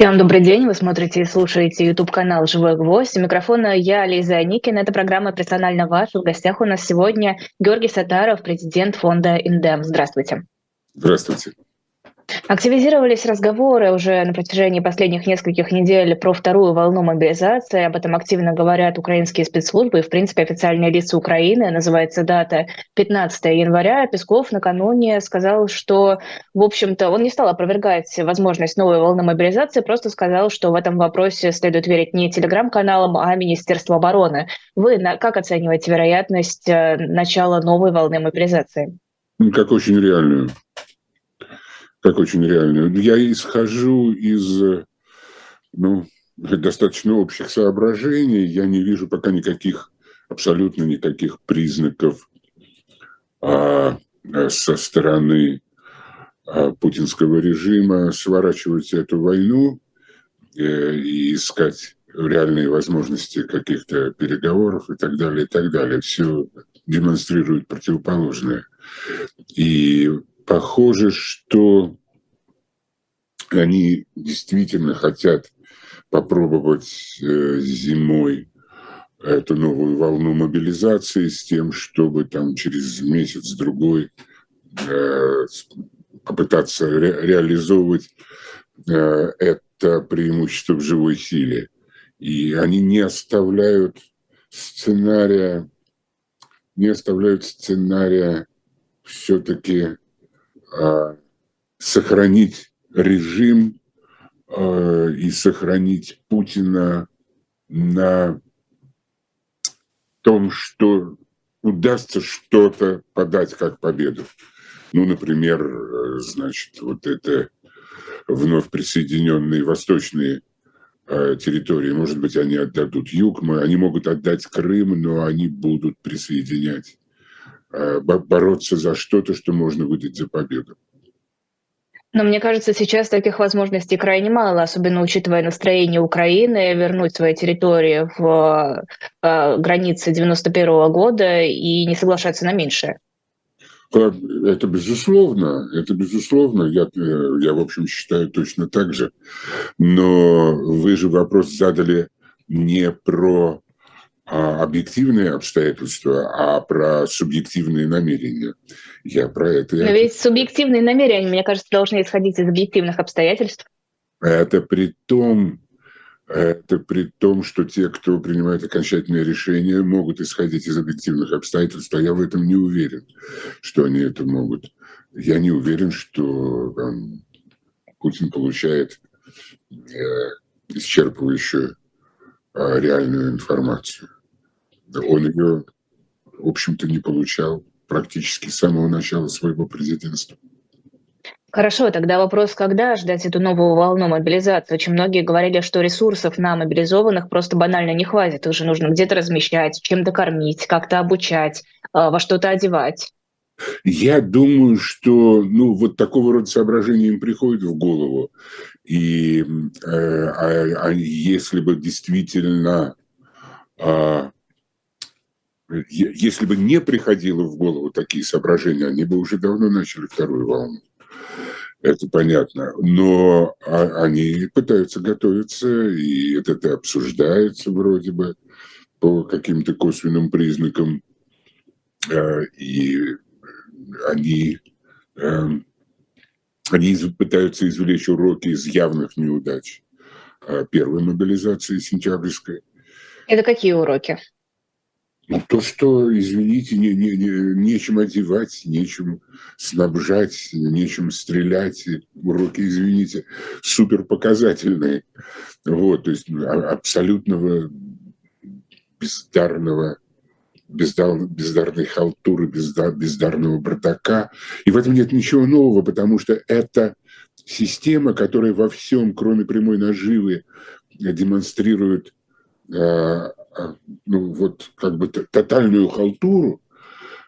Всем добрый день. Вы смотрите и слушаете YouTube-канал «Живой гвоздь». У микрофона я, Лиза Аникина. Это программа «Персонально ваш». В гостях у нас сегодня Георгий Сатаров, президент фонда «Индем». Здравствуйте. Здравствуйте. Активизировались разговоры уже на протяжении последних нескольких недель про вторую волну мобилизации. Об этом активно говорят украинские спецслужбы и, в принципе, официальные лица Украины. Называется дата 15 января. Песков накануне сказал, что, в общем-то, он не стал опровергать возможность новой волны мобилизации, просто сказал, что в этом вопросе следует верить не телеграм-каналам, а Министерству обороны. Вы как оцениваете вероятность э, начала новой волны мобилизации? Ну, как очень реальную как очень реальную. Я исхожу из ну, достаточно общих соображений. Я не вижу пока никаких, абсолютно никаких признаков а, со стороны а, путинского режима сворачивать эту войну э, и искать реальные возможности каких-то переговоров и так далее, и так далее. Все демонстрирует противоположное. И похоже, что они действительно хотят попробовать э, зимой эту новую волну мобилизации с тем, чтобы там через месяц-другой э, попытаться ре реализовывать э, это преимущество в живой силе. И они не оставляют сценария, не оставляют сценария все-таки э, сохранить режим э, и сохранить Путина на том, что удастся что-то подать как победу. Ну, например, э, значит, вот это вновь присоединенные восточные э, территории, может быть, они отдадут юг, они могут отдать Крым, но они будут присоединять, э, бороться за что-то, что можно выдать за победу. Но мне кажется, сейчас таких возможностей крайне мало, особенно учитывая настроение Украины вернуть свои территории в э, границы 91 -го года и не соглашаться на меньшее. Это безусловно, это безусловно, я, э, я, в общем, считаю точно так же. Но вы же вопрос задали не про объективные обстоятельства, а про субъективные намерения. Я про это... Но ведь субъективные намерения, мне кажется, должны исходить из объективных обстоятельств. Это при том, это при том, что те, кто принимает окончательные решения, могут исходить из объективных обстоятельств, а я в этом не уверен, что они это могут. Я не уверен, что там, Путин получает э, исчерпывающую э, реальную информацию он ее, в общем-то, не получал практически с самого начала своего президентства. Хорошо, тогда вопрос, когда ждать эту новую волну мобилизации? Очень многие говорили, что ресурсов на мобилизованных просто банально не хватит. Их же нужно где-то размещать, чем-то кормить, как-то обучать, а, во что-то одевать. Я думаю, что ну, вот такого рода соображения им приходит в голову. И э, а, а если бы действительно а, если бы не приходило в голову такие соображения, они бы уже давно начали вторую волну. Это понятно. Но а, они пытаются готовиться, и это обсуждается вроде бы по каким-то косвенным признакам. А, и они, эм, они пытаются извлечь уроки из явных неудач а, первой мобилизации сентябрьской. Это какие уроки? Ну, то, что, извините, не, не, не, нечем одевать, нечем снабжать, нечем стрелять. Уроки, извините, супер показательные. Вот, то есть а, абсолютного бездарного бездар, бездарной халтуры, бездар, бездарного бардака. И в этом нет ничего нового, потому что это система, которая во всем, кроме прямой наживы, демонстрирует а, ну, вот как бы тотальную халтуру,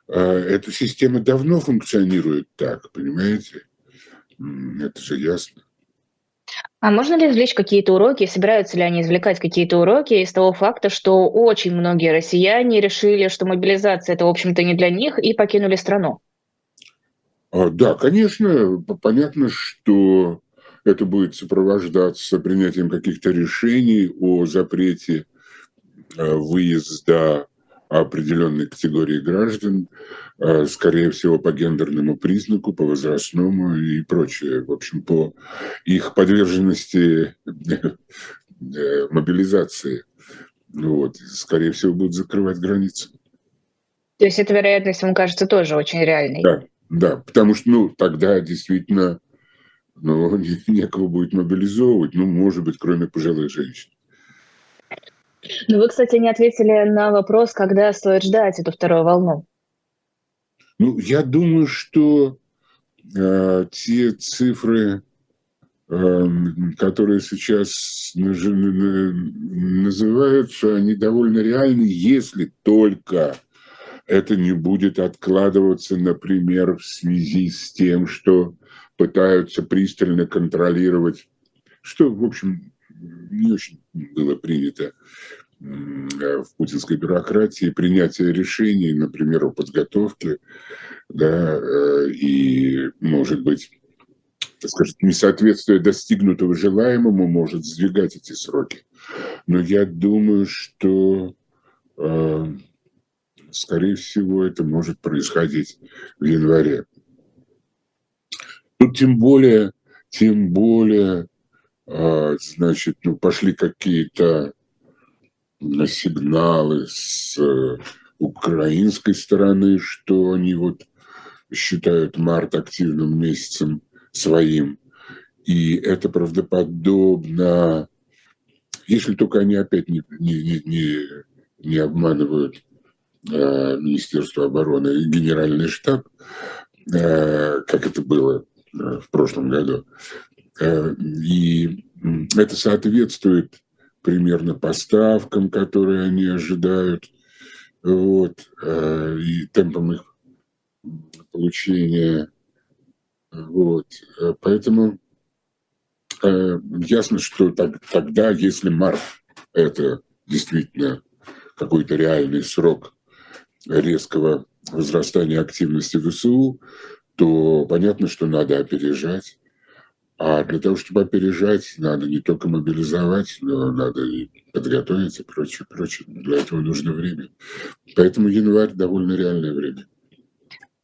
а, эта система давно функционирует так, понимаете? Это же ясно. А можно ли извлечь какие-то уроки, собираются ли они извлекать какие-то уроки из того факта, что очень многие россияне решили, что мобилизация это, в общем-то, не для них и покинули страну? Да, конечно, понятно, что это будет сопровождаться принятием каких-то решений о запрете выезда определенной категории граждан, э, скорее всего, по гендерному признаку, по возрастному и прочее. В общем, по их подверженности э, мобилизации. Вот. Скорее всего, будут закрывать границы. То есть эта вероятность, вам кажется, тоже очень реальной? Да, да, потому что, ну, тогда действительно, ну, некого будет мобилизовывать, ну, может быть, кроме пожилых женщин. Ну, вы, кстати, не ответили на вопрос, когда стоит ждать эту вторую волну. Ну, я думаю, что э, те цифры, э, которые сейчас называются, они довольно реальны, если только это не будет откладываться, например, в связи с тем, что пытаются пристально контролировать, что, в общем, не очень было принято в путинской бюрократии, принятие решений, например, о подготовке, да, э, и, может быть, сказать, несоответствие достигнутого желаемому может сдвигать эти сроки. Но я думаю, что э, скорее всего, это может происходить в январе. Тут тем более, тем более, значит, ну, пошли какие-то сигналы с э, украинской стороны, что они вот считают март активным месяцем своим. И это правдоподобно, если только они опять не, не, не, не обманывают Э, Министерство обороны и Генеральный штаб, э, как это было э, в прошлом году. И это соответствует примерно поставкам, которые они ожидают, вот, и темпам их получения. Вот. Поэтому ясно, что тогда, если март – это действительно какой-то реальный срок резкого возрастания активности ВСУ, то понятно, что надо опережать. А для того, чтобы опережать, надо не только мобилизовать, но надо и подготовить и прочее, прочее. Для этого нужно время. Поэтому январь довольно реальное время.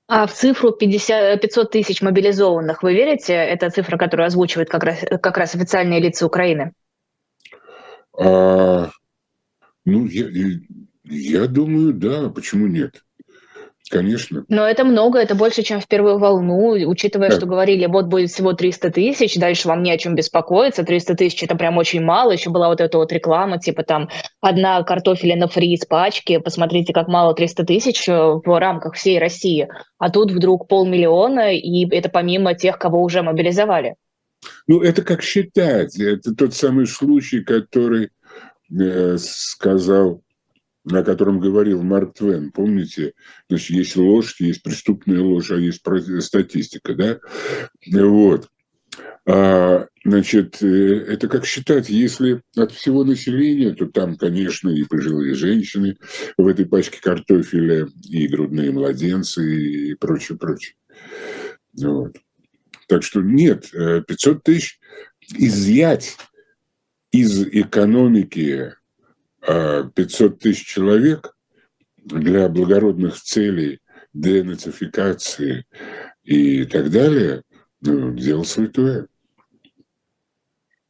А в цифру 50, 500 тысяч мобилизованных вы верите? Это цифра, которую озвучивают как раз, как раз официальные лица Украины? А, ну, я, я думаю, да, почему нет? Конечно. Но это много, это больше, чем в первую волну, учитывая, да. что говорили, вот будет всего 300 тысяч, дальше вам не о чем беспокоиться, 300 тысяч это прям очень мало, еще была вот эта вот реклама, типа там одна картофелина фри из пачки, посмотрите, как мало 300 тысяч э, в рамках всей России, а тут вдруг полмиллиона, и это помимо тех, кого уже мобилизовали. Ну, это как считать, это тот самый случай, который э, сказал о котором говорил Марк Твен, помните? Значит, есть ложь, есть преступная ложь, а есть статистика, да? Вот. А, значит, э, это как считать, если от всего населения, то там, конечно, и пожилые женщины в этой пачке картофеля, и грудные младенцы, и прочее, прочее. Вот. Так что нет, 500 э, тысяч изъять из экономики 500 тысяч человек для благородных целей денацификации и так далее, ну, дело святое.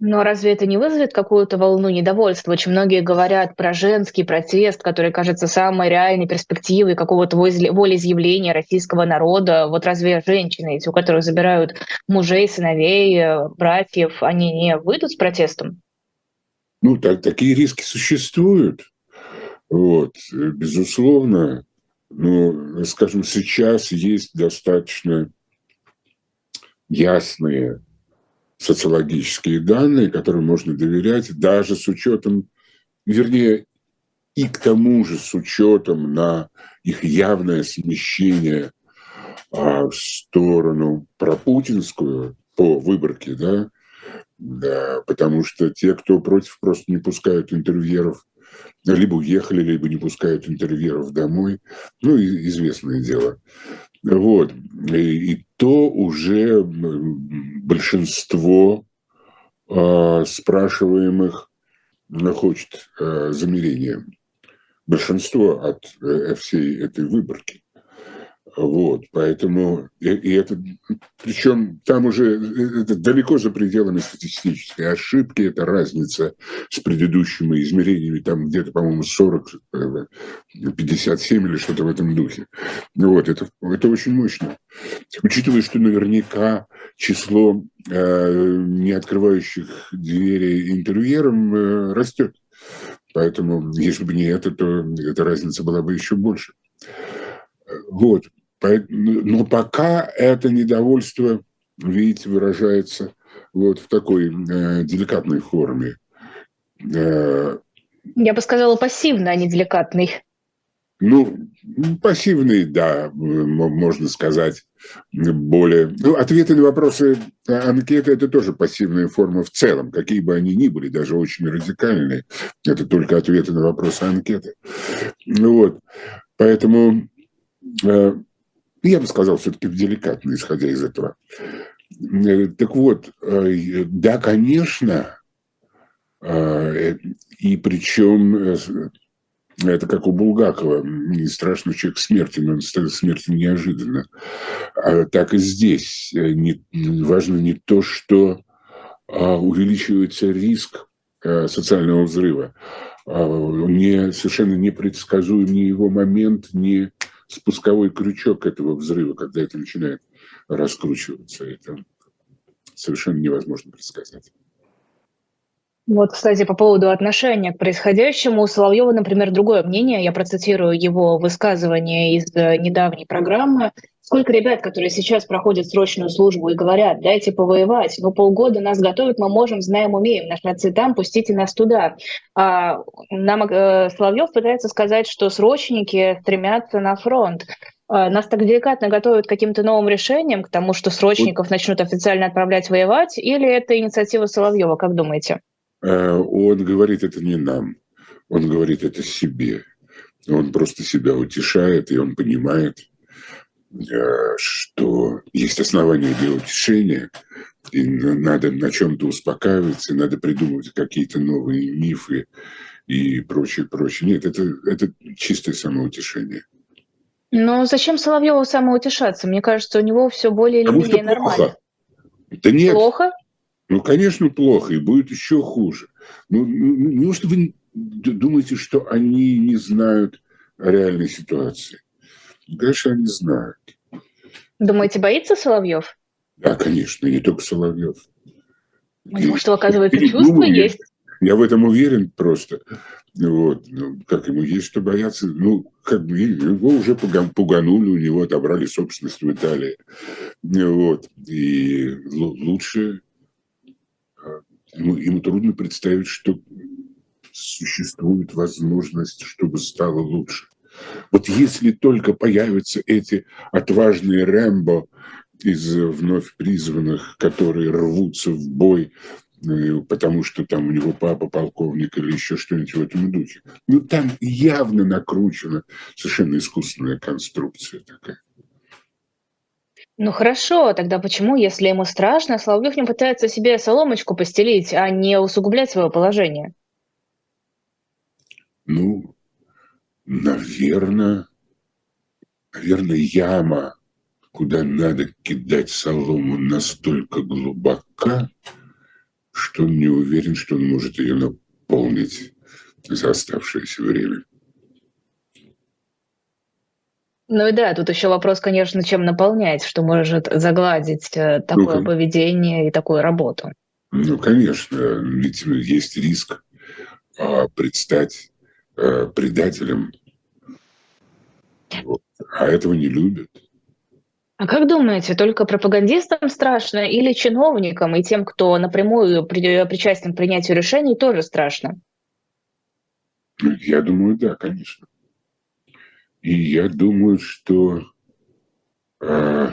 Но разве это не вызовет какую-то волну недовольства? Очень многие говорят про женский протест, который кажется самой реальной перспективой какого-то волеизъявления российского народа. Вот разве женщины, эти, у которых забирают мужей, сыновей, э, братьев, они не выйдут с протестом? Ну, так, такие риски существуют. Вот, безусловно. Но, скажем, сейчас есть достаточно ясные социологические данные, которым можно доверять, даже с учетом, вернее, и к тому же с учетом на их явное смещение а, в сторону пропутинскую по выборке, да, да, потому что те, кто против, просто не пускают интервьюеров, либо уехали, либо не пускают интервьюеров домой. Ну, известное дело. Вот. И, и то уже большинство э, спрашиваемых хочет э, замерения. Большинство от э, всей этой выборки. Вот, поэтому, и, и это, причем там уже это далеко за пределами статистической ошибки, это разница с предыдущими измерениями, там где-то, по-моему, 40, 57 или что-то в этом духе. Вот, это, это очень мощно. Учитывая, что наверняка число э, не открывающих двери интервьюерам э, растет. Поэтому, если бы не это, то эта разница была бы еще больше. Вот. Но пока это недовольство, видите, выражается вот в такой э, деликатной форме. Э, Я бы сказала пассивный, а не деликатный. Ну, пассивный, да, можно сказать, более... Ну, ответы на вопросы анкеты – это тоже пассивная форма в целом, какие бы они ни были, даже очень радикальные. Это только ответы на вопросы анкеты. Вот. Поэтому э, я бы сказал, все-таки деликатно, исходя из этого. Э, так вот, э, да, конечно, э, и причем это как у Булгакова, не страшно человек смерти, но он смерти неожиданно. А так и здесь не, важно не то, что а, увеличивается риск социального взрыва, а, не, совершенно непредсказуем ни его момент, ни спусковой крючок этого взрыва, когда это начинает раскручиваться. Это совершенно невозможно предсказать. Вот, кстати, по поводу отношения к происходящему, у Соловьева, например, другое мнение. Я процитирую его высказывание из э, недавней программы. Сколько ребят, которые сейчас проходят срочную службу и говорят, дайте повоевать, ну полгода нас готовят, мы можем, знаем, умеем, наши отцы там, пустите нас туда. А, нам э, Соловьев пытается сказать, что срочники стремятся на фронт. А, нас так деликатно готовят к каким-то новым решениям, к тому, что срочников начнут официально отправлять воевать, или это инициатива Соловьева, как думаете? Э, он говорит это не нам, он говорит это себе. Он просто себя утешает, и он понимает, э, что есть основания для утешения, и надо на чем-то успокаиваться, надо придумывать какие-то новые мифы и прочее, прочее. Нет, это, это чистое самоутешение. Но зачем Соловьеву самоутешаться? Мне кажется, у него все более или менее нормально. Да нет. Плохо? Ну, конечно, плохо, и будет еще хуже. Ну, ну, ну, неужто вы думаете, что они не знают о реальной ситуации? Конечно, они знают. Думаете, боится Соловьев? Да, конечно, не только Соловьев. У него что, оказывается, чувство есть? Я в этом уверен просто. Вот. Ну, как ему есть что бояться? Ну, как бы его уже пуганули, у него отобрали собственность в Италии. Вот. И лучше ему, ему трудно представить, что существует возможность, чтобы стало лучше. Вот если только появятся эти отважные Рэмбо из вновь призванных, которые рвутся в бой, э, потому что там у него папа полковник или еще что-нибудь в этом духе. Ну, там явно накручена совершенно искусственная конструкция такая. Ну хорошо, тогда почему, если ему страшно, Соловьев не пытается себе соломочку постелить, а не усугублять свое положение? Ну, наверное, наверное, яма, куда надо кидать солому, настолько глубока, что он не уверен, что он может ее наполнить за оставшееся время. Ну и да, тут еще вопрос, конечно, чем наполнять, что может загладить э, такое ну, поведение и такую работу. Ну, конечно, ведь есть риск а, предстать а, предателем. Вот. А этого не любят. А как думаете, только пропагандистам страшно или чиновникам и тем, кто напрямую при, причастен к принятию решений, тоже страшно? Я думаю, да, конечно. И я думаю, что э,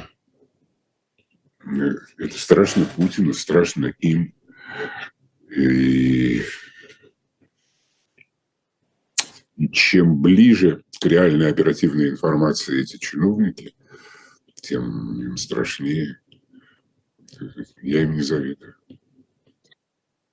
это страшно Путину, страшно им. И чем ближе к реальной оперативной информации эти чиновники, тем им страшнее. Я им не завидую.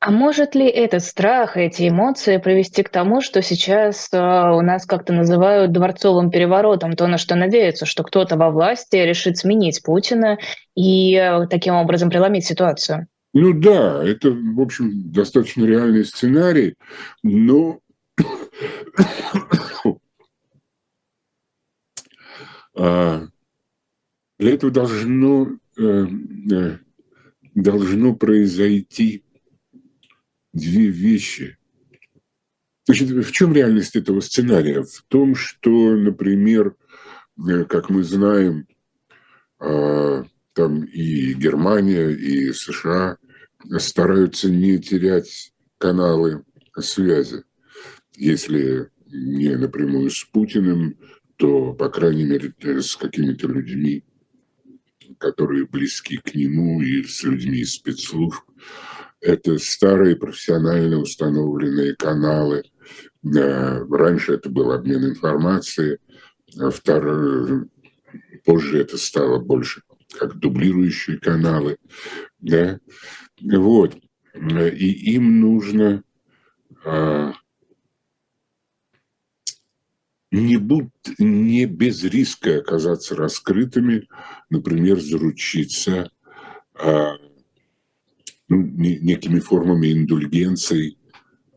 А может ли этот страх, эти эмоции привести к тому, что сейчас э, у нас как-то называют дворцовым переворотом, то, на что надеются, что кто-то во власти решит сменить Путина и э, таким образом преломить ситуацию? Ну да, это, в общем, достаточно реальный сценарий, но а, для этого должно, э, должно произойти две вещи. Значит, в чем реальность этого сценария? В том, что, например, э, как мы знаем, а, там и Германия, и США стараются не терять каналы связи. Если не напрямую с Путиным, то, по крайней мере, с какими-то людьми, которые близки к нему, и с людьми из спецслужб. Это старые профессионально установленные каналы. Э, раньше это был обмен информацией, а второе, позже это стало больше как дублирующие каналы. Да? Вот. И им нужно а, не, будь, не без риска оказаться раскрытыми, например, заручиться а, ну, некими формами индульгенций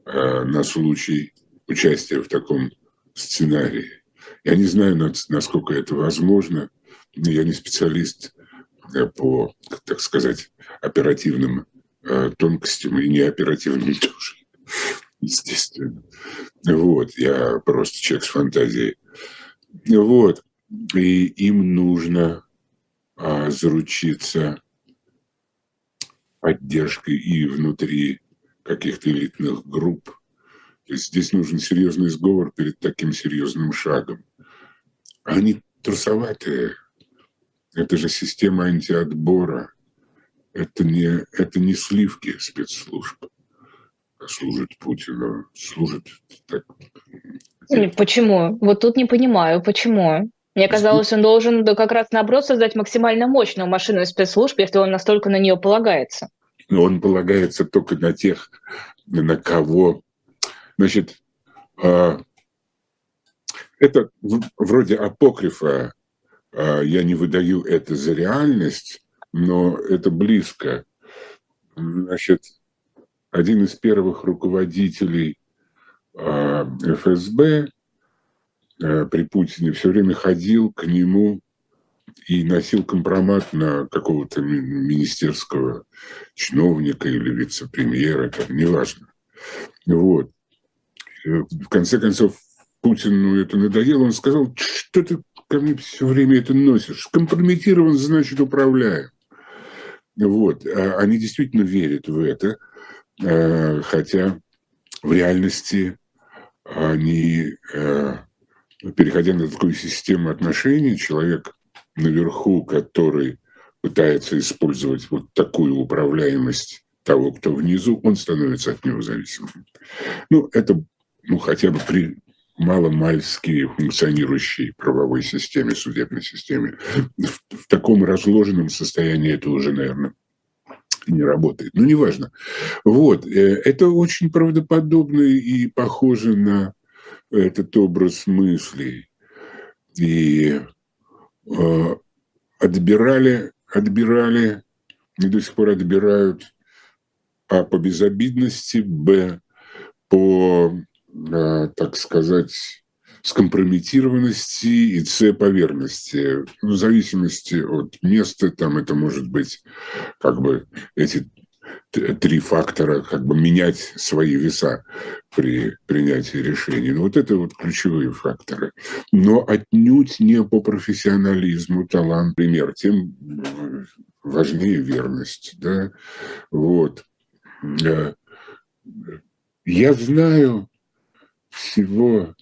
а, на случай участия в таком сценарии. Я не знаю, насколько это возможно. Я не специалист э, по, так сказать, оперативным э, тонкостям и неоперативным тоже, естественно. Вот, я просто человек с фантазией. Вот, и им нужно а, заручиться поддержкой и внутри каких-то элитных групп. То есть здесь нужен серьезный сговор перед таким серьезным шагом. Они трусоватые. Это же система антиотбора. Это не, это не сливки спецслужб. А служит Путину, служит так. Почему? Вот тут не понимаю, почему. Мне казалось, он должен как раз наоборот создать максимально мощную машину спецслужб, если он настолько на нее полагается. Но он полагается только на тех, на кого. Значит, а, это вроде апокрифа, а, я не выдаю это за реальность, но это близко. Значит, один из первых руководителей а, ФСБ при Путине все время ходил к нему и носил компромат на какого-то министерского чиновника или вице-премьера, там, неважно. Вот. Э, в конце концов, Путину это надоело, он сказал, что ты ко мне все время это носишь? Компрометирован, значит, управляем. Вот. А они действительно верят в это, э, хотя в реальности они переходя на такую систему отношений, человек наверху, который пытается использовать вот такую управляемость того, кто внизу, он становится от него зависимым. Ну, это ну, хотя бы при маломальски функционирующей правовой системе, судебной системе. В, в таком разложенном состоянии это уже, наверное, не работает. Ну, неважно. Вот. Э, это очень правдоподобно и похоже на этот образ мыслей. И э, отбирали, отбирали, и до сих пор отбирают а по безобидности, б по, э, так сказать, скомпрометированности и С по верности. В зависимости от места, там это может быть как бы эти три фактора, как бы менять свои веса при принятии решений. Ну, вот это вот ключевые факторы. Но отнюдь не по профессионализму, талант, пример. Тем важнее верность. Да? Вот. Э, я знаю всего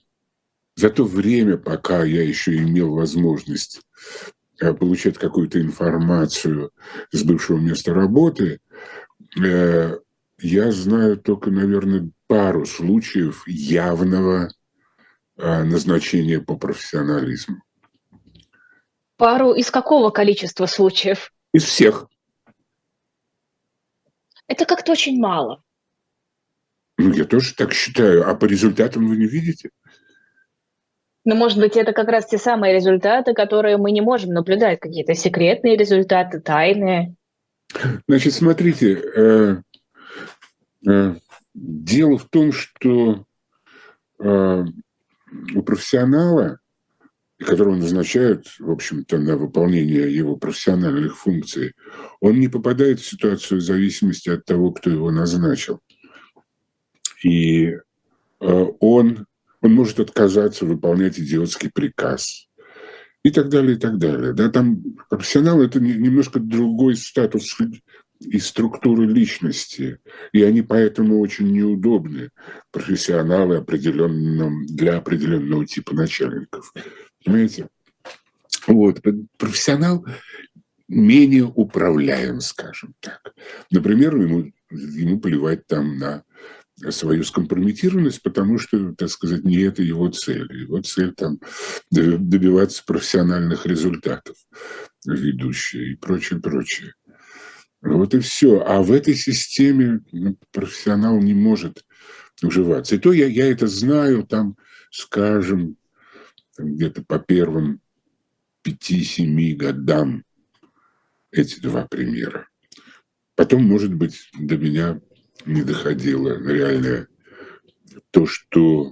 за то время, пока я еще имел возможность э, получать какую-то информацию с бывшего места работы, я знаю только, наверное, пару случаев явного э, назначения по профессионализму. Пару из какого количества случаев? Из всех. Это как-то очень мало. Ну, я тоже так считаю. А по результатам вы не видите? Ну, может быть, это как раз те самые результаты, которые мы не можем наблюдать, какие-то секретные результаты, тайные. Значит, смотрите, э, э, дело в том, что э, у профессионала, которого назначают, в общем-то, на выполнение его профессиональных функций, он не попадает в ситуацию зависимости от того, кто его назначил. И э, он, он может отказаться выполнять идиотский приказ и так далее, и так далее. Да, там профессионал – это немножко другой статус и структуры личности, и они поэтому очень неудобны, профессионалы определенным, для определенного типа начальников. Понимаете? Вот. Профессионал менее управляем, скажем так. Например, ему, ему плевать там на свою скомпрометированность, потому что, так сказать, не это его цель. Его цель там добиваться профессиональных результатов ведущие и прочее, прочее. Вот и все. А в этой системе ну, профессионал не может уживаться. И то я, я это знаю, там, скажем, где-то по первым пяти-семи годам эти два примера. Потом, может быть, до меня не доходило реально то, что,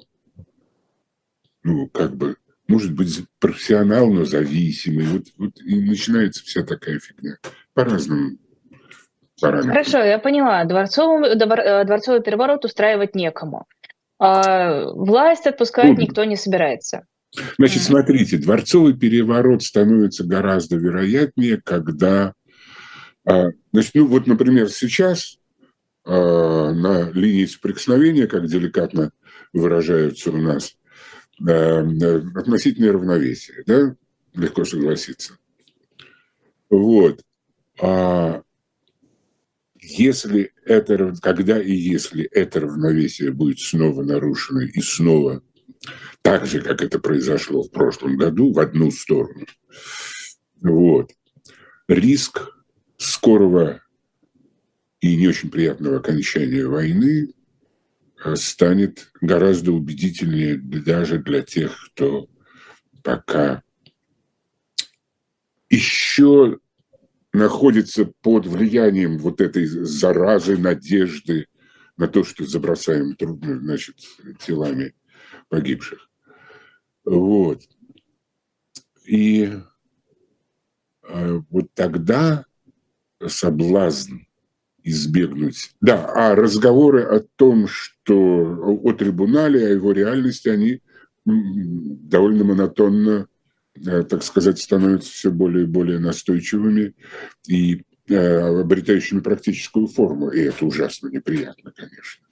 ну, как бы, может быть, профессионал, но зависимый. Вот, вот и начинается вся такая фигня. По-разному. Параметрам. Хорошо, я поняла. Дворцовый, э, дворцовый переворот устраивать некому. А власть отпускать Трудно. никто не собирается. Значит, смотрите, дворцовый переворот становится гораздо вероятнее, когда, а, значит, ну вот, например, сейчас на линии соприкосновения, как деликатно выражаются у нас, относительное равновесие, да, легко согласиться. Вот. А если это, когда и если это равновесие будет снова нарушено и снова так же, как это произошло в прошлом году, в одну сторону, вот, риск скорого и не очень приятного окончания войны э, станет гораздо убедительнее даже для тех, кто пока еще находится под влиянием вот этой заразы, надежды на то, что забросаем значит, телами погибших. Вот. И э, вот тогда соблазн избегнуть. Да, а разговоры о том, что о трибунале, о его реальности, они довольно монотонно Э, так сказать, становятся все более и более настойчивыми и э, обретающими практическую форму. И это ужасно неприятно, конечно.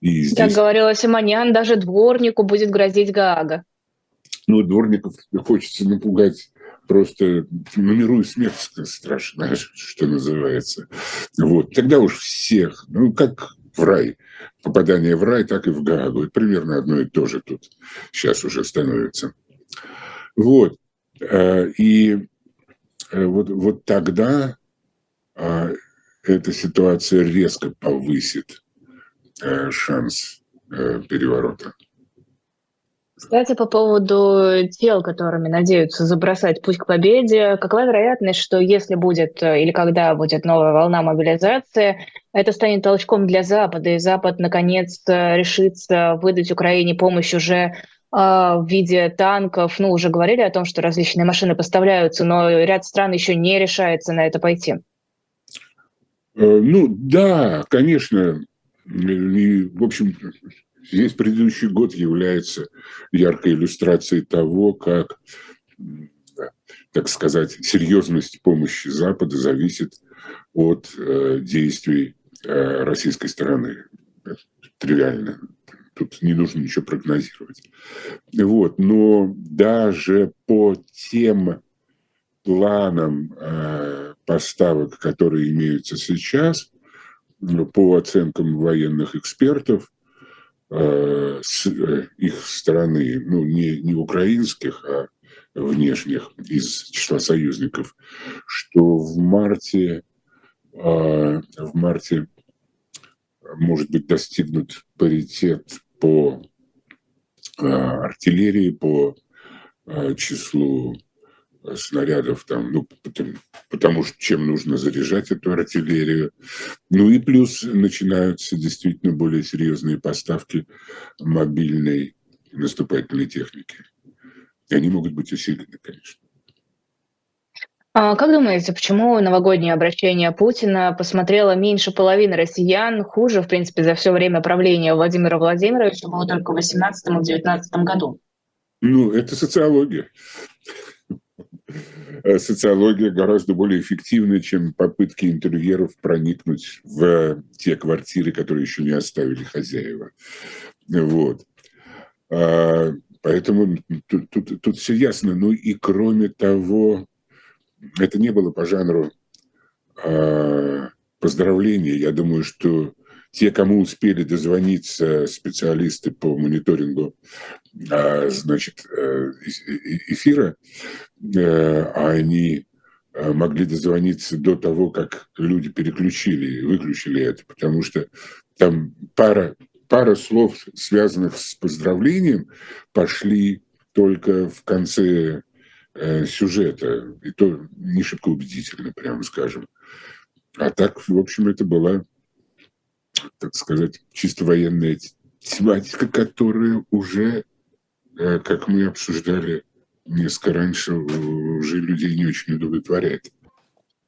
И здесь... Как говорила Симонян, даже дворнику будет грозить Гаага. Ну, дворников хочется напугать просто и смерть страшно, что называется. Вот. Тогда уж всех, ну, как в рай. Попадание в рай, так и в Гаагу. И примерно одно и то же тут сейчас уже становится. Вот. Э, и э, вот, вот тогда а, эта ситуация резко повысит э, шанс переворота. Кстати, по поводу тел, которыми надеются забросать путь к победе, какова вероятность, что если будет или когда будет новая волна мобилизации, это станет толчком для Запада, и Запад наконец решится выдать Украине помощь уже а, в виде танков. Ну, уже говорили о том, что различные машины поставляются, но ряд стран еще не решается на это пойти. Э, ну, да, конечно. И, в общем, весь предыдущий год является яркой иллюстрацией того, как, так сказать, серьезность помощи Запада зависит от э, действий э, российской стороны. Тривиально тут не нужно ничего прогнозировать. Вот. Но даже по тем планам э, поставок, которые имеются сейчас, по оценкам военных экспертов, э, с э, их стороны, ну, не, не украинских, а внешних из числа союзников, что в марте, в марте может быть достигнут паритет по артиллерии, по числу снарядов, там, ну, потому, потому что чем нужно заряжать эту артиллерию. Ну и плюс начинаются действительно более серьезные поставки мобильной наступательной техники. И они могут быть усилены, конечно. А как думаете, почему новогоднее обращение Путина посмотрело меньше половины россиян, хуже, в принципе, за все время правления Владимира Владимировича было только в 2018-2019 году? Ну, это социология. Э, социология гораздо более эффективна, чем попытки интервьюеров проникнуть в те квартиры, которые еще не оставили хозяева. Вот. А, поэтому тут, тут, тут все ясно. Ну и кроме того, это не было по жанру а, поздравления. Я думаю, что те, кому успели дозвониться специалисты по мониторингу а, значит, э, эфира, э, они э, могли дозвониться до того, как люди переключили, выключили это, потому что там пара, пара слов, связанных с поздравлением, пошли только в конце сюжета, и то не шибко убедительно, прямо скажем. А так, в общем, это была так сказать, чисто военная тематика, которая уже, э, как мы обсуждали несколько раньше, уже людей не очень удовлетворяет.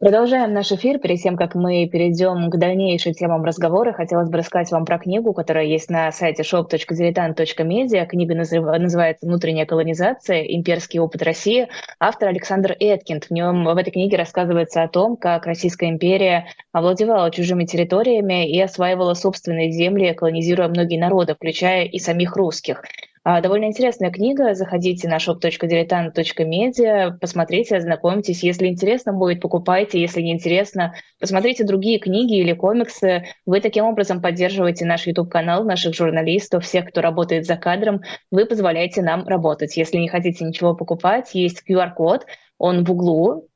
Продолжаем наш эфир. Перед тем, как мы перейдем к дальнейшим темам разговора, хотелось бы рассказать вам про книгу, которая есть на сайте shop.diletant.media. Книга называется «Внутренняя колонизация. Имперский опыт России». Автор Александр Эткинд. В, нем, в этой книге рассказывается о том, как Российская империя овладевала чужими территориями и осваивала собственные земли, колонизируя многие народы, включая и самих русских. А, довольно интересная книга. Заходите на shop.diletant.media, посмотрите, ознакомьтесь. Если интересно будет, покупайте. Если не интересно, посмотрите другие книги или комиксы. Вы таким образом поддерживаете наш YouTube-канал, наших журналистов, всех, кто работает за кадром. Вы позволяете нам работать. Если не хотите ничего покупать, есть QR-код, он в углу,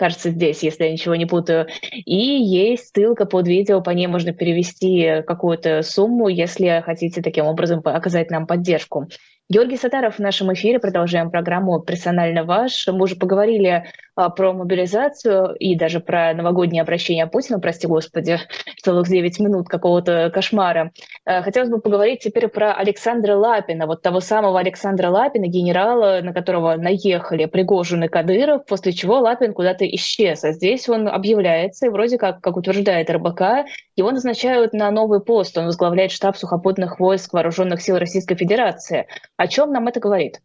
кажется, здесь, если я ничего не путаю. И есть ссылка под видео, по ней можно перевести какую-то сумму, если хотите таким образом оказать нам поддержку. Георгий Сатаров в нашем эфире. Продолжаем программу «Персонально ваш». Мы уже поговорили а, про мобилизацию и даже про новогоднее обращение Путина, прости господи, целых 9 минут какого-то кошмара. А, хотелось бы поговорить теперь про Александра Лапина, вот того самого Александра Лапина, генерала, на которого наехали Пригожин и Кадыров, после чего Лапин куда-то исчез. А здесь он объявляется, и вроде как, как утверждает РБК, его назначают на новый пост. Он возглавляет штаб сухопутных войск Вооруженных сил Российской Федерации. О чем нам это говорит?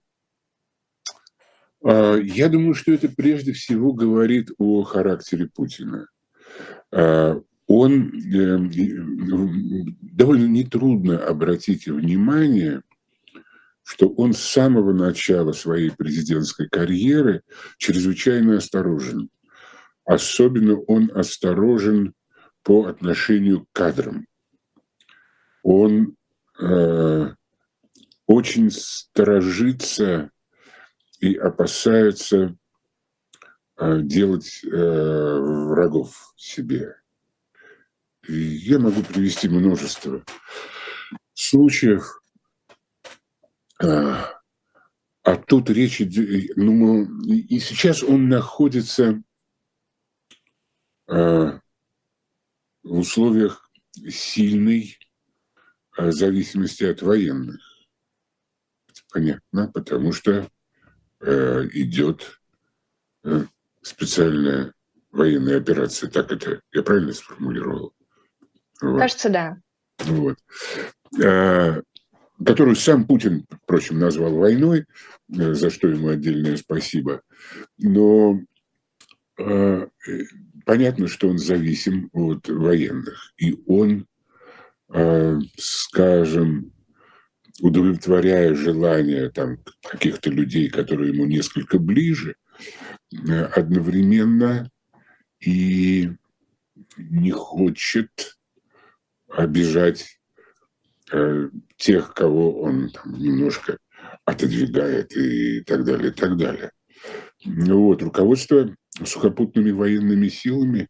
А, я думаю, что это прежде всего говорит о характере Путина. А, он э, довольно нетрудно обратить внимание, что он с самого начала своей президентской карьеры чрезвычайно осторожен. Особенно он осторожен по отношению к кадрам. Он э, очень сторожится и опасается э, делать э, врагов себе. И я могу привести множество случаев, а, а тут речь идет, ну, и сейчас он находится в условиях сильной зависимости от военных. Понятно, потому что э, идет э, специальная военная операция. Так это я правильно сформулировал? Вот. Кажется, да. Вот. Э, которую сам Путин, впрочем, назвал войной, э, за что ему отдельное спасибо. Но э, понятно, что он зависим от военных. И он, э, скажем, удовлетворяя желания там, каких-то людей, которые ему несколько ближе, э, одновременно и не хочет обижать э, тех, кого он там, немножко отодвигает и так далее, и так далее. Вот, руководство сухопутными военными силами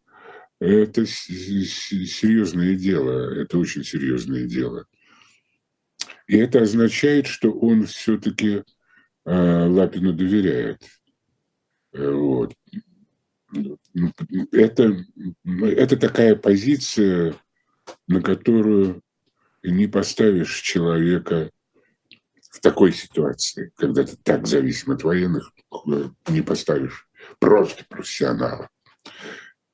Это серьезное дело, это очень серьезное дело. И это означает, что он все-таки э, Лапину доверяет. Э, вот. Это, это такая позиция, на которую не поставишь человека в такой ситуации, когда ты так зависим от военных, не поставишь просто профессионала.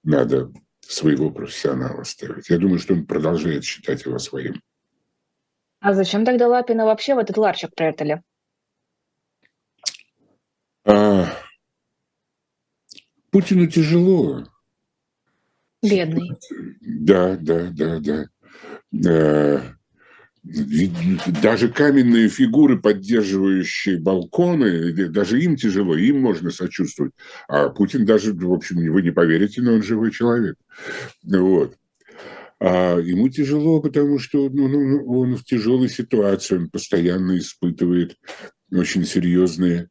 Надо своего профессионала ставить. Я думаю, что он продолжает считать его своим. А зачем тогда Лапина вообще в этот ларчик прятали? А, Путину тяжело. Бедный. Да, да, да, да. А, даже каменные фигуры, поддерживающие балконы, даже им тяжело, им можно сочувствовать. А Путин даже, в общем, вы не поверите, но он живой человек. Вот. А ему тяжело, потому что ну, ну, ну он в тяжелой ситуации, он постоянно испытывает очень серьезные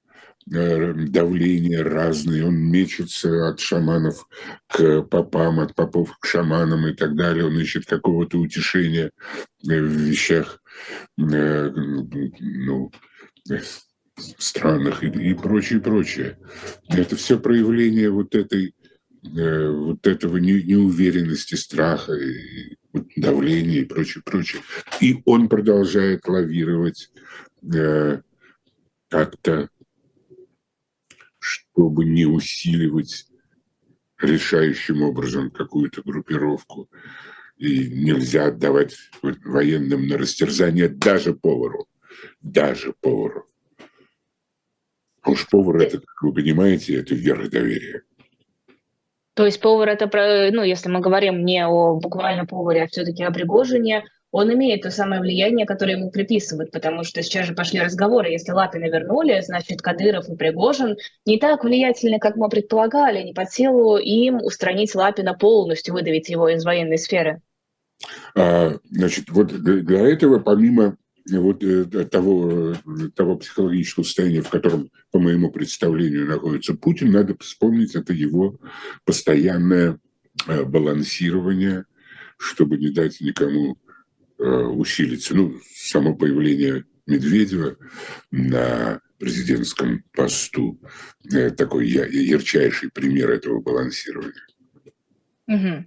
э, давления разные, он мечется от шаманов к попам, от попов к шаманам и так далее, он ищет какого-то утешения э, в вещах э, ну, странных и, и прочее, прочее. Это все проявление вот этой Э, вот этого не, неуверенности, страха, давления и прочее, прочее. И он продолжает лавировать э, как-то, чтобы не усиливать решающим образом какую-то группировку. И нельзя отдавать военным на растерзание даже повару. Даже повару. А уж повар это, как вы понимаете, это верх доверия. То есть повар это, про, ну, если мы говорим не о буквально поваре, а все-таки о Пригожине, он имеет то самое влияние, которое ему приписывают, потому что сейчас же пошли разговоры, если Лапина вернули, значит, Кадыров и Пригожин не так влиятельны, как мы предполагали, не под силу им устранить Лапина полностью, выдавить его из военной сферы. А, значит, вот для этого, помимо вот э, того, того психологического состояния, в котором, по моему представлению, находится Путин, надо вспомнить, это его постоянное э, балансирование, чтобы не дать никому э, усилиться. Ну, само появление Медведева на президентском посту такой ярчайший пример этого балансирования. Угу.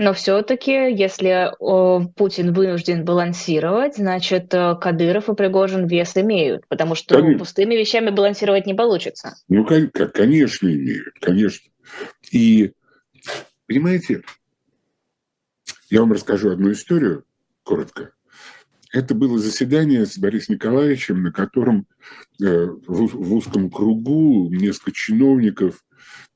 Но все-таки, если о, Путин вынужден балансировать, значит, э, Кадыров и Пригожин вес имеют, потому что конечно. пустыми вещами балансировать не получится. Ну, конечно, имеют, конечно. И, понимаете, я вам расскажу одну историю, коротко. Это было заседание с Борисом Николаевичем, на котором э, в узком кругу несколько чиновников Э,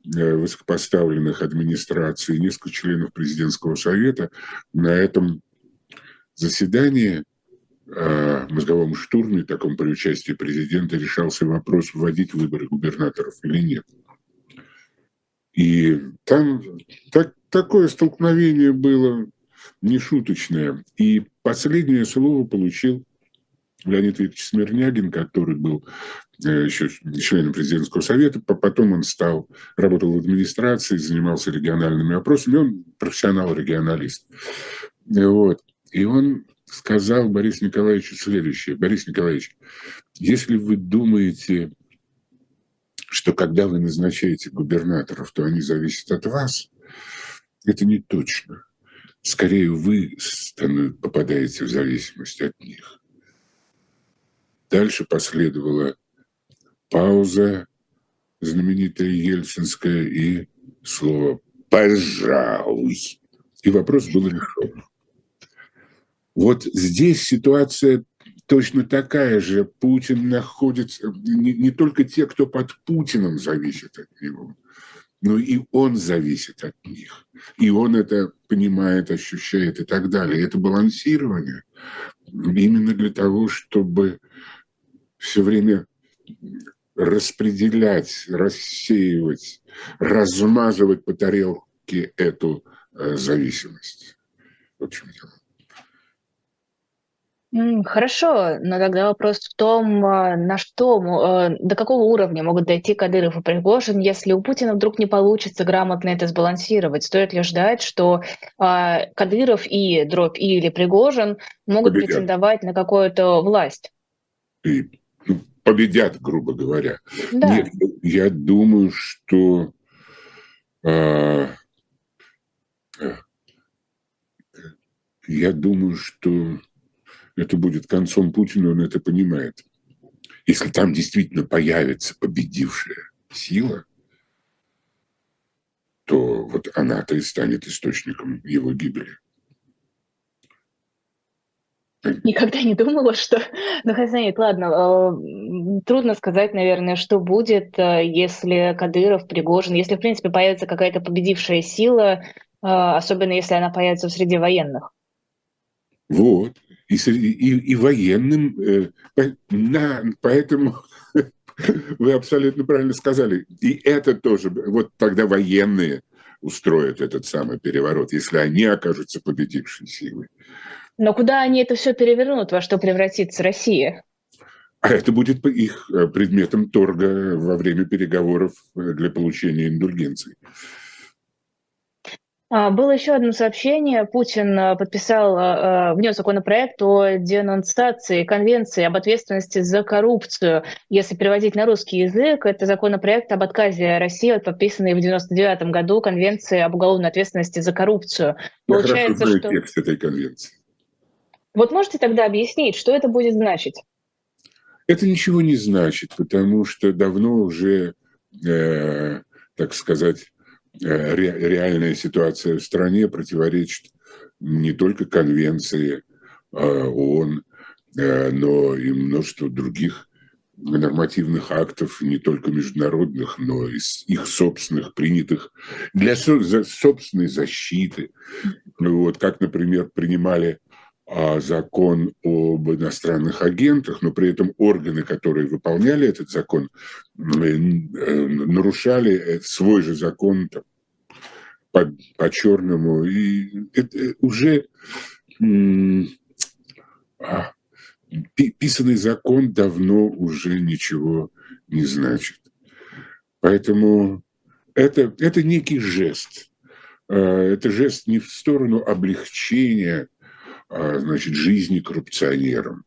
высокопоставленных администраций, несколько членов президентского совета на этом заседании о мозговом штурме, таком при участии президента, решался вопрос, вводить выборы губернаторов или нет. И там так, такое столкновение было нешуточное. И последнее слово получил Леонид Викторович Смирнягин, который был э, еще членом президентского совета, потом он стал, работал в администрации, занимался региональными вопросами, он профессионал-регионалист. Вот. И он сказал Борису Николаевичу следующее. Борис Николаевич, если вы думаете, что когда вы назначаете губернаторов, то они зависят от вас, это не точно. Скорее, вы попадаете в зависимость от них. Дальше последовала пауза, знаменитая ельцинская, и слово «пожалуй». И вопрос был решен. Вот здесь ситуация точно такая же. Путин находится... Не, не только те, кто под Путиным зависит от него, но и он зависит от них. И он это понимает, ощущает и так далее. Это балансирование именно для того, чтобы все время распределять, рассеивать, размазывать по тарелке эту э, зависимость. В общем дело. Хорошо, но тогда вопрос в том, а, на что, а, до какого уровня могут дойти Кадыров и Пригожин, если у Путина вдруг не получится грамотно это сбалансировать. Стоит ли ждать, что а, Кадыров и дробь и или Пригожин могут победят. претендовать на какую-то власть? И победят, грубо говоря. Да. Нет, я думаю, что э, я думаю, что это будет концом Путина, он это понимает. Если там действительно появится победившая сила, то вот она-то и станет источником его гибели. Никогда не думала, что... Ну, хотя нет, ладно, э, трудно сказать, наверное, что будет, э, если Кадыров, Пригожин, если, в принципе, появится какая-то победившая сила, э, особенно если она появится в среде военных. Вот и, и, и военным. Э, на, поэтому вы абсолютно правильно сказали. И это тоже, вот тогда военные устроят этот самый переворот, если они окажутся победившей силой. Но куда они это все перевернут, во что превратится Россия? А это будет их э, предметом торга во время переговоров э, для получения индульгенций. А, было еще одно сообщение. Путин а, подписал, внес законопроект о денонсации Конвенции об ответственности за коррупцию. Если переводить на русский язык, это законопроект об отказе России от подписанной в 1999 году Конвенции об уголовной ответственности за коррупцию. Я Получается, хорошо знаю что... текст этой конвенции. Вот можете тогда объяснить, что это будет значить? Это ничего не значит, потому что давно уже, э, так сказать, Э, реальная ситуация в стране противоречит не только конвенции э, ООН, э, но и множеству других нормативных актов, не только международных, но и их собственных, принятых для собственной защиты. Вот, как, например, принимали закон об иностранных агентах, но при этом органы, которые выполняли этот закон, нарушали свой же закон там, по, по черному. И это уже а, писанный закон давно уже ничего не значит. Поэтому это, это некий жест. А, это жест не в сторону облегчения а, значит, жизни коррупционерам.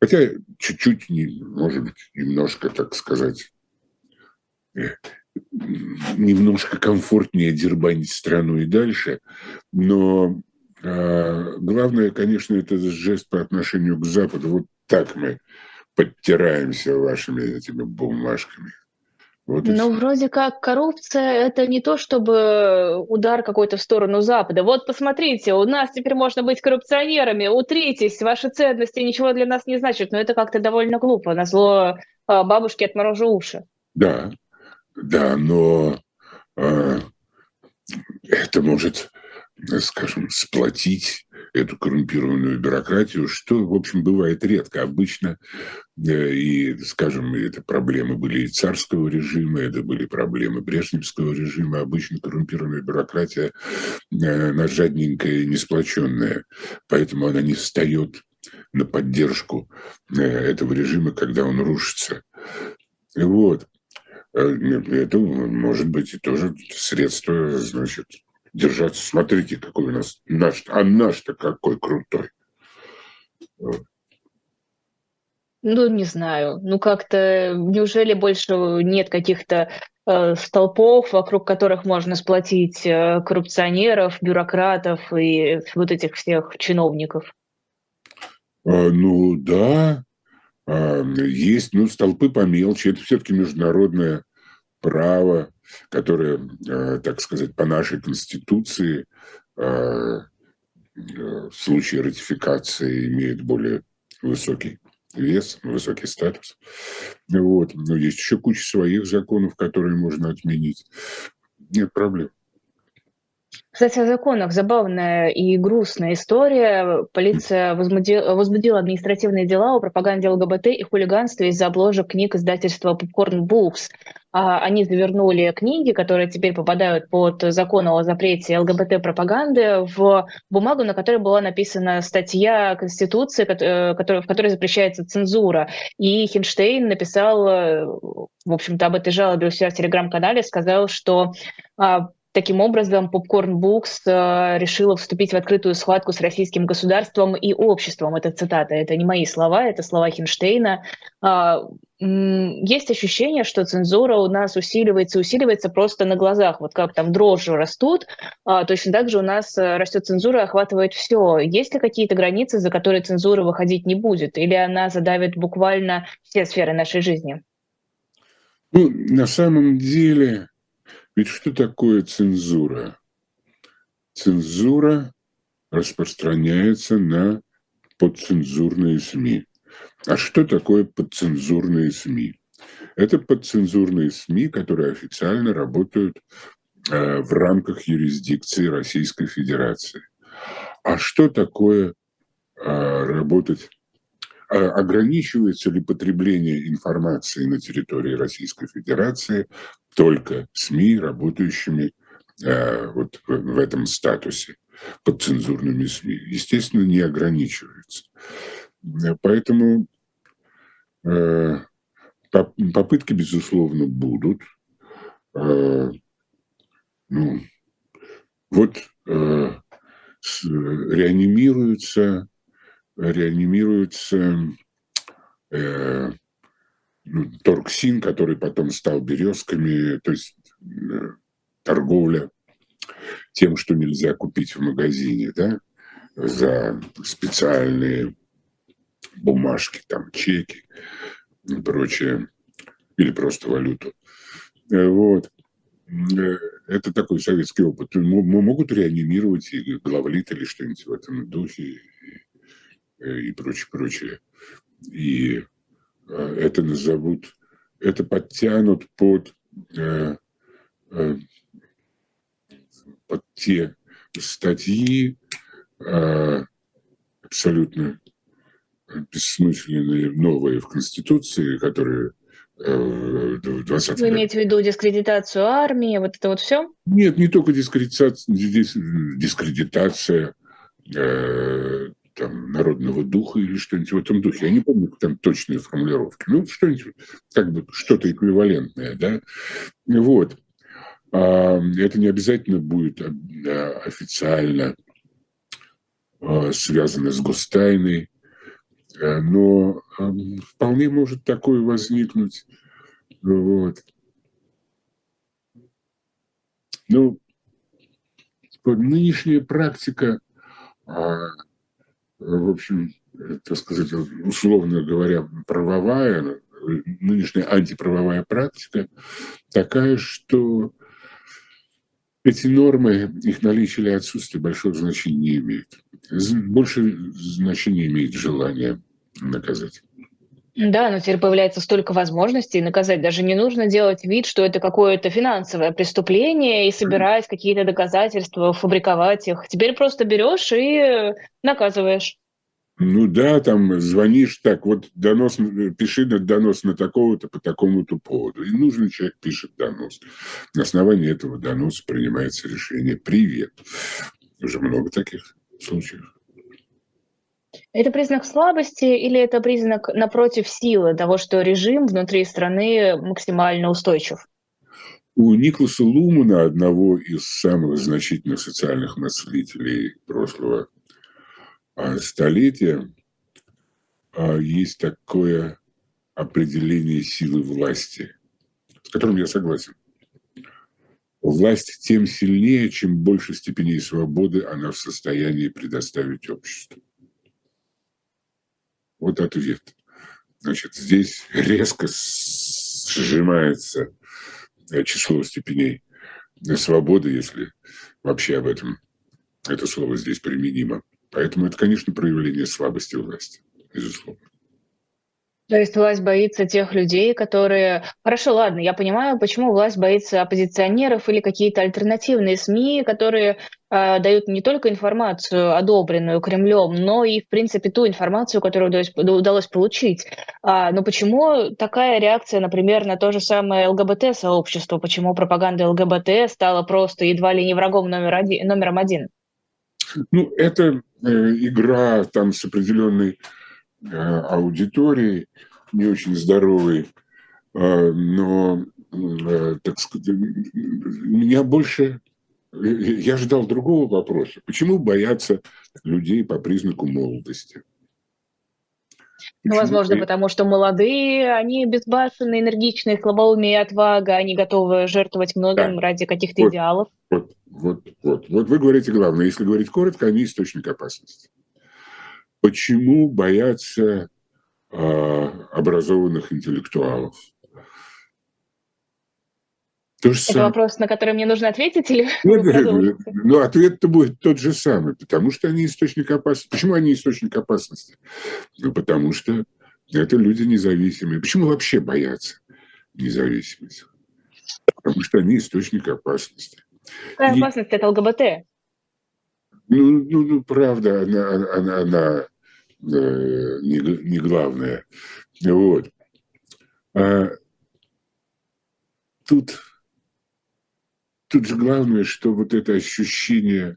Хотя чуть-чуть, может быть, немножко, так сказать, э, немножко комфортнее дербанить страну и дальше. Но э, главное, конечно, это жест по отношению к Западу. Вот так мы подтираемся вашими этими бумажками. Вот ну, вроде как коррупция – это не то, чтобы удар какой-то в сторону Запада. Вот посмотрите, у нас теперь можно быть коррупционерами, утритесь, ваши ценности ничего для нас не значат. Но это как-то довольно глупо, на зло а, бабушки отморожу уши. Да, да, но э, это может, скажем, сплотить эту коррумпированную бюрократию, что, в общем, бывает редко. Обычно, э, и, скажем, это проблемы были и царского режима, это были проблемы брежневского режима. Обычно коррумпированная бюрократия, э, она жадненькая и несплоченная, поэтому она не встает на поддержку э, этого режима, когда он рушится. Вот. Это может быть и тоже средство, значит, держаться. Смотрите, какой у нас наш, а наш-то какой крутой. Ну, не знаю. Ну, как-то неужели больше нет каких-то э, столпов, вокруг которых можно сплотить э, коррупционеров, бюрократов и вот этих всех чиновников? А, ну, да. А, есть, ну, столпы помелче. Это все-таки международное право, которое, а, так сказать, по нашей Конституции а, в случае ратификации имеет более высокий вес, высокий статус. Вот. Но есть еще куча своих законов, которые можно отменить. Нет проблем. Кстати, о законах. Забавная и грустная история. Полиция возбудила, возбудила административные дела о пропаганде ЛГБТ и хулиганстве из-за обложек книг издательства Popcorn Books. А, они завернули книги, которые теперь попадают под закон о запрете ЛГБТ-пропаганды, в бумагу, на которой была написана статья Конституции, э, в которой запрещается цензура. И Хинштейн написал, э, в общем-то, об этой жалобе у себя в телеграм-канале, сказал, что а, Таким образом, Popcorn Books э, решила вступить в открытую схватку с российским государством и обществом. Это цитата, это не мои слова, это слова Хинштейна. Э, есть ощущение, что цензура у нас усиливается, усиливается просто на глазах. Вот как там дрожжи растут, э, точно так же у нас э, растет цензура, охватывает все. Есть ли какие-то границы, за которые цензура выходить не будет? Или она задавит буквально все сферы нашей жизни? Ну, на самом деле, ведь что такое цензура? Цензура распространяется на подцензурные СМИ. А что такое подцензурные СМИ? Это подцензурные СМИ, которые официально работают э, в рамках юрисдикции Российской Федерации. А что такое э, работать ограничивается ли потребление информации на территории Российской Федерации только СМИ, работающими э, вот в этом статусе под цензурными СМИ? Естественно, не ограничивается. Поэтому э, попытки, безусловно, будут. Э, ну, вот реанимируются реанимируется э, ну, торксин, который потом стал березками, то есть э, торговля тем, что нельзя купить в магазине, да, за специальные бумажки, там, чеки и прочее, или просто валюту. Э, вот. Э, это такой советский опыт. Могут реанимировать и главлит или что-нибудь в этом духе, и прочее, прочее. И э, это назовут, это подтянут под, э, под те статьи абсолютно бессмысленные, новые в Конституции, которые в 20 Вы имеете в виду дискредитацию армии, вот это вот все? Нет, не только дискредитация, дискредитация там, народного духа или что-нибудь в этом духе. Я не помню там точные формулировки. Ну, что-нибудь, как бы что-то эквивалентное, да. Вот. А, это не обязательно будет а, официально а, связано с гостайной, но вполне может такое возникнуть. Вот. Ну, нынешняя практика в общем, так сказать, условно говоря, правовая, нынешняя антиправовая практика такая, что эти нормы, их наличие или отсутствие большого значения не имеют. Больше значения имеет желание наказать. Да, но теперь появляется столько возможностей наказать. Даже не нужно делать вид, что это какое-то финансовое преступление и собирать какие-то доказательства, фабриковать их. Теперь просто берешь и наказываешь. Ну да, там звонишь, так вот донос, пиши донос на такого-то по такому-то поводу. И нужный человек пишет донос. На основании этого доноса принимается решение. Привет. Уже много таких случаев. Это признак слабости или это признак, напротив, силы того, что режим внутри страны максимально устойчив? У Никласа Лумана, одного из самых значительных социальных мыслителей прошлого а, столетия, а, есть такое определение силы власти, с которым я согласен. Власть тем сильнее, чем больше степеней свободы она в состоянии предоставить обществу. Вот ответ. Значит, здесь резко сжимается э, число степеней свободы, если вообще об этом это слово здесь применимо. Поэтому это, конечно, проявление слабости власти, безусловно. То есть власть боится тех людей, которые... Хорошо, ладно, я понимаю, почему власть боится оппозиционеров или какие-то альтернативные СМИ, которые э, дают не только информацию, одобренную Кремлем, но и, в принципе, ту информацию, которую удалось, удалось получить. А, но почему такая реакция, например, на то же самое ЛГБТ-сообщество? Почему пропаганда ЛГБТ стала просто едва ли не врагом номер один, номером один? Ну, это э, игра там с определенной аудиторией, не очень здоровый, а, но, э, так сказать, меня больше... Я ждал другого вопроса. Почему боятся людей по признаку молодости? Ну, возможно, и... потому что молодые, они безбашенные, энергичные, слабоумие и отвага, они готовы жертвовать многим да. ради каких-то вот, идеалов. Вот, вот, вот. Вот вы говорите главное. Если говорить коротко, они источник опасности. Почему боятся а, образованных интеллектуалов. То же Это самое. вопрос, на который мне нужно ответить, или нет, Ну, ответ-то будет тот же самый, потому что они источник опасности. Почему они источник опасности? Ну, потому что это люди независимые. Почему вообще боятся независимости? Потому что они источник опасности. Какая опасность это ЛГБТ? Ну, ну, ну правда, она, она, она Э, не, не главное. Вот. А тут, тут же главное, что вот это ощущение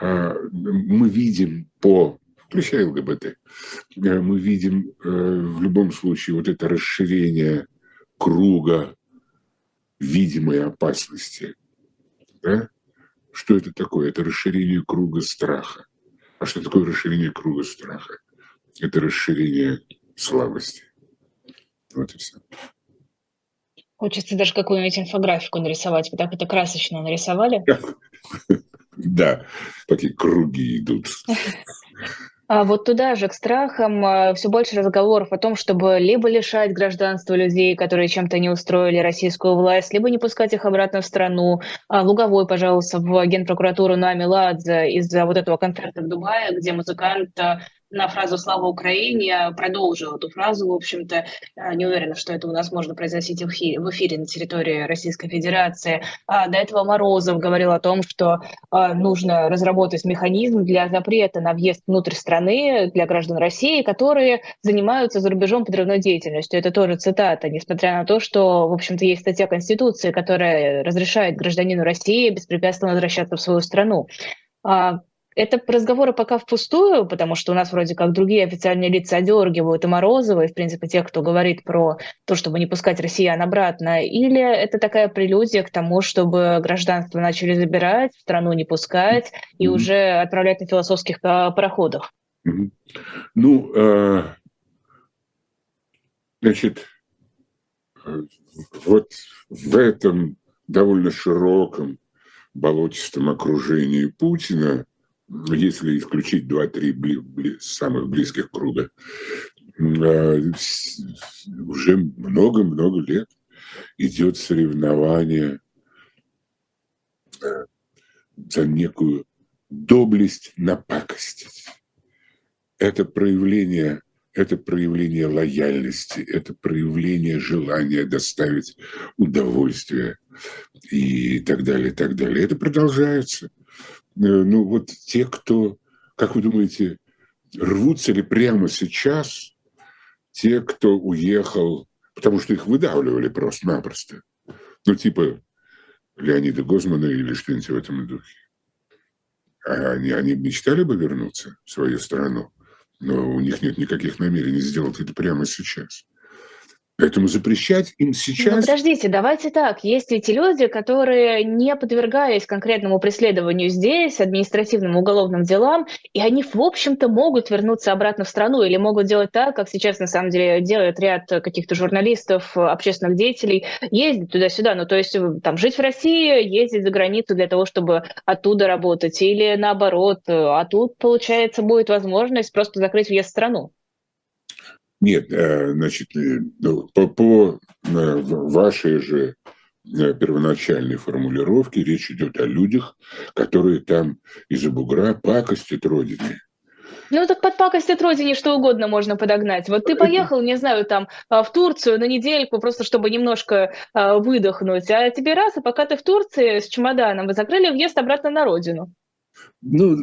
а, мы видим по, включая ЛГБТ, э, мы видим э, в любом случае вот это расширение круга видимой опасности. Да? Что это такое? Это расширение круга страха. А что такое расширение круга страха? Это расширение слабости. Вот и все. Хочется даже какую-нибудь инфографику нарисовать. Вы так это красочно нарисовали? Да, такие круги идут. А вот туда же, к страхам, а, все больше разговоров о том, чтобы либо лишать гражданства людей, которые чем-то не устроили российскую власть, либо не пускать их обратно в страну. А Луговой, пожалуйста, в Генпрокуратуру на Меладзе из-за вот этого концерта в Дубае, где музыкант на фразу «Слава Украине» продолжил эту фразу, в общем-то. Э, не уверена, что это у нас можно произносить в эфире, на территории Российской Федерации. А до этого Морозов говорил о том, что э, нужно разработать механизм для запрета на въезд внутрь страны для граждан России, которые занимаются за рубежом подрывной деятельностью. Это тоже цитата, несмотря на то, что, в общем-то, есть статья Конституции, которая разрешает гражданину России беспрепятственно возвращаться в свою страну. Это разговоры пока впустую, потому что у нас вроде как другие официальные лица одергивают и Морозова, и, в принципе, тех, кто говорит про то, чтобы не пускать россиян обратно. Или это такая прелюдия к тому, чтобы гражданство начали забирать, страну не пускать и mm-hmm. уже отправлять на философских а, пароходах? Mm-hmm. Ну, э, значит, э, вот в этом довольно широком болотистом окружении Путина если исключить два-три бли, бли, самых близких круга, а, уже много-много лет идет соревнование э, за некую доблесть напакостить. Это проявление, это проявление лояльности, это проявление желания доставить удовольствие и так далее, и так далее. Это продолжается. Э, ну вот те, кто, как вы думаете, рвутся ли прямо сейчас те, кто уехал, потому что их выдавливали просто-напросто. Ну, типа Леонида Гозмана или что-нибудь в этом духе. А они, они мечтали бы вернуться в свою страну, но у них нет никаких намерений сделать это прямо сейчас. Поэтому запрещать им ну, сейчас... Ну, подождите, давайте так. Есть эти люди, которые не подвергались конкретному преследованию здесь, административным уголовным делам, и они, в общем-то, могут вернуться обратно в страну или могут делать так, как сейчас, на самом деле, делает ряд каких-то журналистов, общественных деятелей, ездить туда-сюда. Ну, то есть э, там жить в России, ездить за границу для того, чтобы оттуда работать, или наоборот. А тут, получается, будет возможность просто закрыть въезд в страну. Нет, э, значит, э, ну, по, по э, вашей же первоначальной формулировке речь идет о людях, которые там из-за бугра пакостят Родине. Ну, так под пакость от родине что угодно можно подогнать. Вот ты поехал, не знаю, там, а, в Турцию на недельку, просто чтобы немножко а, выдохнуть, а тебе раз, и пока ты в Турции с чемоданом, вы закрыли въезд обратно на родину. Ну,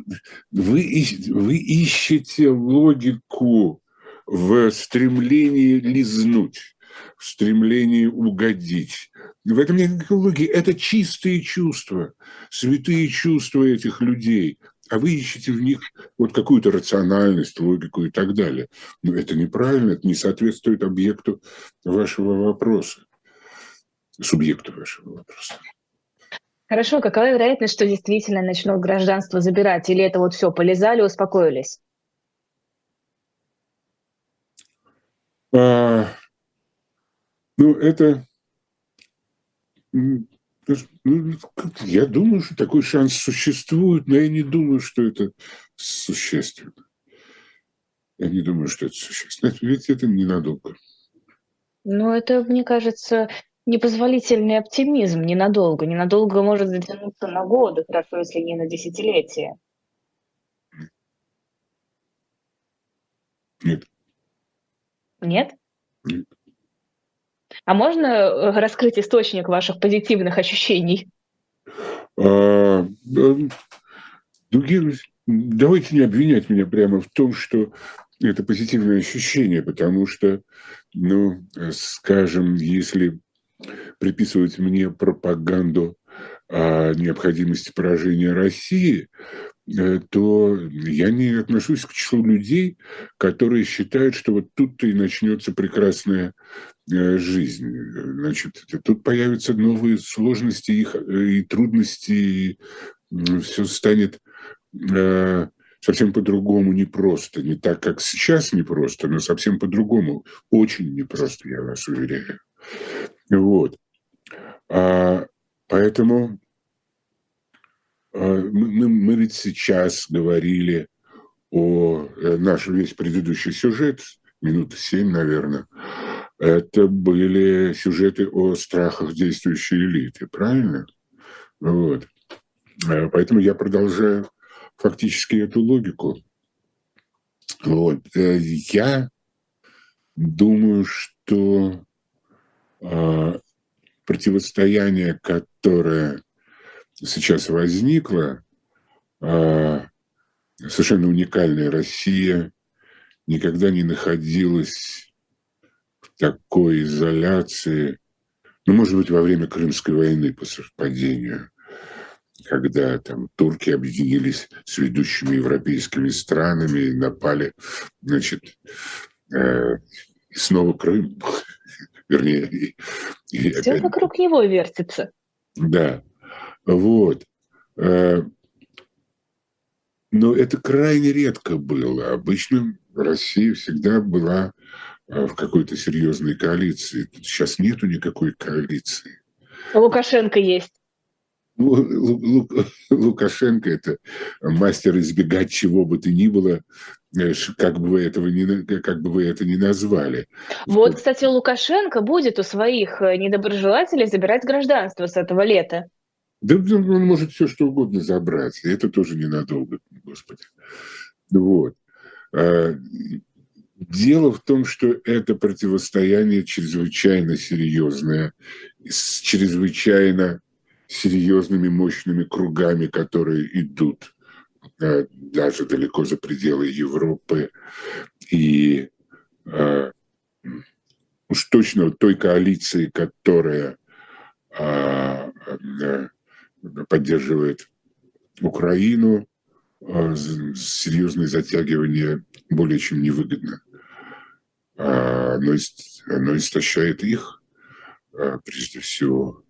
вы, вы ищете логику в стремлении лизнуть, в стремлении угодить. В этом нет никакой логики. Это чистые чувства, святые чувства этих людей а вы ищете в них вот какую-то рациональность, логику и так далее. Но это неправильно, это не соответствует объекту вашего вопроса, субъекту вашего вопроса. Хорошо, какова вероятность, что действительно начнут гражданство забирать? Или это вот все, полезали, успокоились? А, ну, это ну, я думаю, что такой шанс существует, но я не думаю, что это существенно. Я не думаю, что это существенно. Ведь это ненадолго. Ну, это, мне кажется, непозволительный оптимизм ненадолго. Ненадолго может затянуться на годы, хорошо, если не на десятилетия. Нет. Нет? Нет. А можно э, раскрыть источник ваших позитивных ощущений? А, другие, давайте не обвинять меня прямо в том, что это позитивное ощущение, потому что, ну, скажем, если приписывать мне пропаганду о необходимости поражения России, то я не отношусь к числу людей, которые считают, что вот тут-то и начнется прекрасная Э, жизнь. Значит, тут появятся новые сложности и трудности, и все станет э, совсем по-другому непросто. Не так, как сейчас непросто, но совсем по-другому. Очень непросто, я вас уверяю. Вот. А, поэтому мы, мы ведь сейчас говорили о э, наш весь предыдущий сюжет, минуты семь, наверное, это были сюжеты о страхах действующей элиты, правильно? Вот. Э, поэтому я продолжаю фактически эту логику. Вот. Э, я думаю, что э, противостояние, которое сейчас возникло, совершенно уникальная Россия никогда не находилась такой изоляции, ну, может быть, во время Крымской войны по совпадению, когда там турки объединились с ведущими европейскими странами и напали, значит, э, и снова Крым, вернее. И, и Все опять... вокруг него вертится. Да, вот. Э, но это крайне редко было. Обычно Россия всегда была Э, в какой-то серьезной коалиции. Сейчас нету никакой коалиции. Лукашенко есть. Лукашенко – это мастер избегать чего бы то ни было, э, как бы вы, этого не, как бы вы это ни назвали. Вот, кстати, Лукашенко будет у своих недоброжелателей забирать гражданство с этого лета. Да он может все что угодно забрать, и это тоже ненадолго, господи. Вот. А, Дело в том, что это противостояние чрезвычайно серьезное, с чрезвычайно серьезными мощными кругами, которые идут э, даже далеко за пределы Европы. И э, уж точно той коалиции, которая поддерживает Украину, серьезное затягивание более чем невыгодно. А, оно, истощает их, а, прежде всего.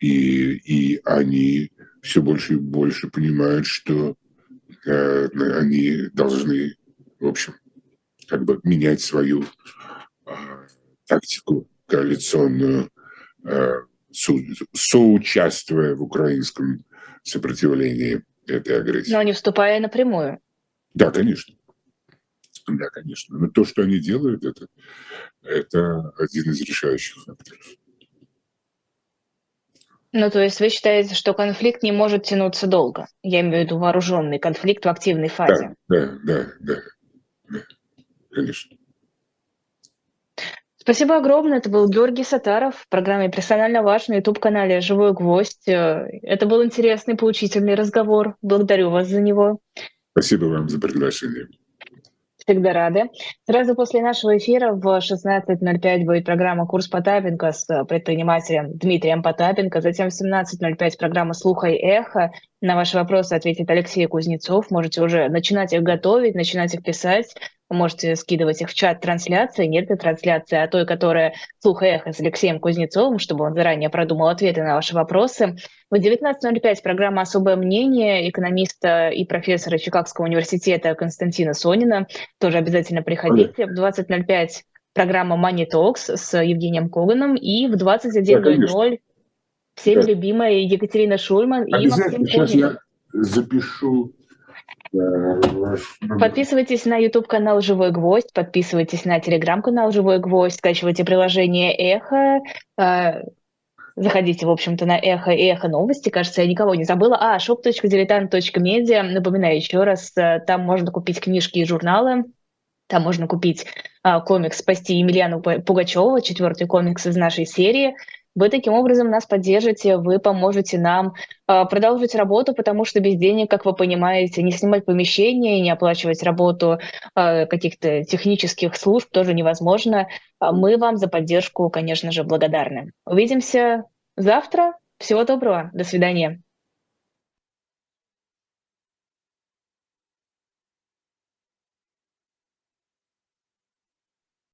И, и они все больше и больше понимают, что а, они должны, в общем, как бы менять свою тактику коалиционную, соучаствуя в украинском сопротивлении этой агрессии. Но не вступая напрямую. Да, конечно. Да, конечно. Но то, что они делают, это, это один из решающих факторов. Ну, то есть вы считаете, что конфликт не может тянуться долго? Я имею в виду вооруженный конфликт в активной фазе. Да, да, да, да, да. конечно. Спасибо огромное. Это был Георгий Сатаров в программе «Персонально ваш» на YouTube-канале «Живой гвоздь». Это был интересный, поучительный разговор. Благодарю вас за него. Спасибо вам за приглашение. Всегда рады. Сразу после нашего эфира в 16.05 будет программа «Курс Потапенко» с предпринимателем Дмитрием Потапенко. Затем в 17.05 программа «Слуха и эхо». На ваши вопросы ответит Алексей Кузнецов. Можете уже начинать их готовить, начинать их писать. Можете скидывать их в чат трансляции, не этой трансляции, а той, которая «Слух эхо» с Алексеем Кузнецовым, чтобы он заранее продумал ответы на ваши вопросы. В 19.05 программа «Особое мнение» экономиста и профессора Чикагского университета Константина Сонина. Тоже обязательно приходите. В 20.05 программа Money Talks с Евгением Коганом. И в 21.00 всеми да. любимая Екатерина Шульман и Максим Сейчас я запишу Подписывайтесь на YouTube-канал «Живой гвоздь», подписывайтесь на Telegram-канал «Живой гвоздь», скачивайте приложение «Эхо», э, заходите, в общем-то, на «Эхо» и «Эхо новости», кажется, я никого не забыла. А, shop.diletant.media, напоминаю еще раз, э, там можно купить книжки и журналы, там можно купить а, комикс «Спасти Емельяну Пугачева», четвертый комикс из нашей серии – вы таким образом нас поддержите, вы поможете нам э, продолжить работу, потому что без денег, как вы понимаете, не снимать помещение, не оплачивать работу э, каких-то технических служб тоже невозможно. А мы вам за поддержку, конечно же, благодарны. Увидимся завтра. Всего доброго. До свидания.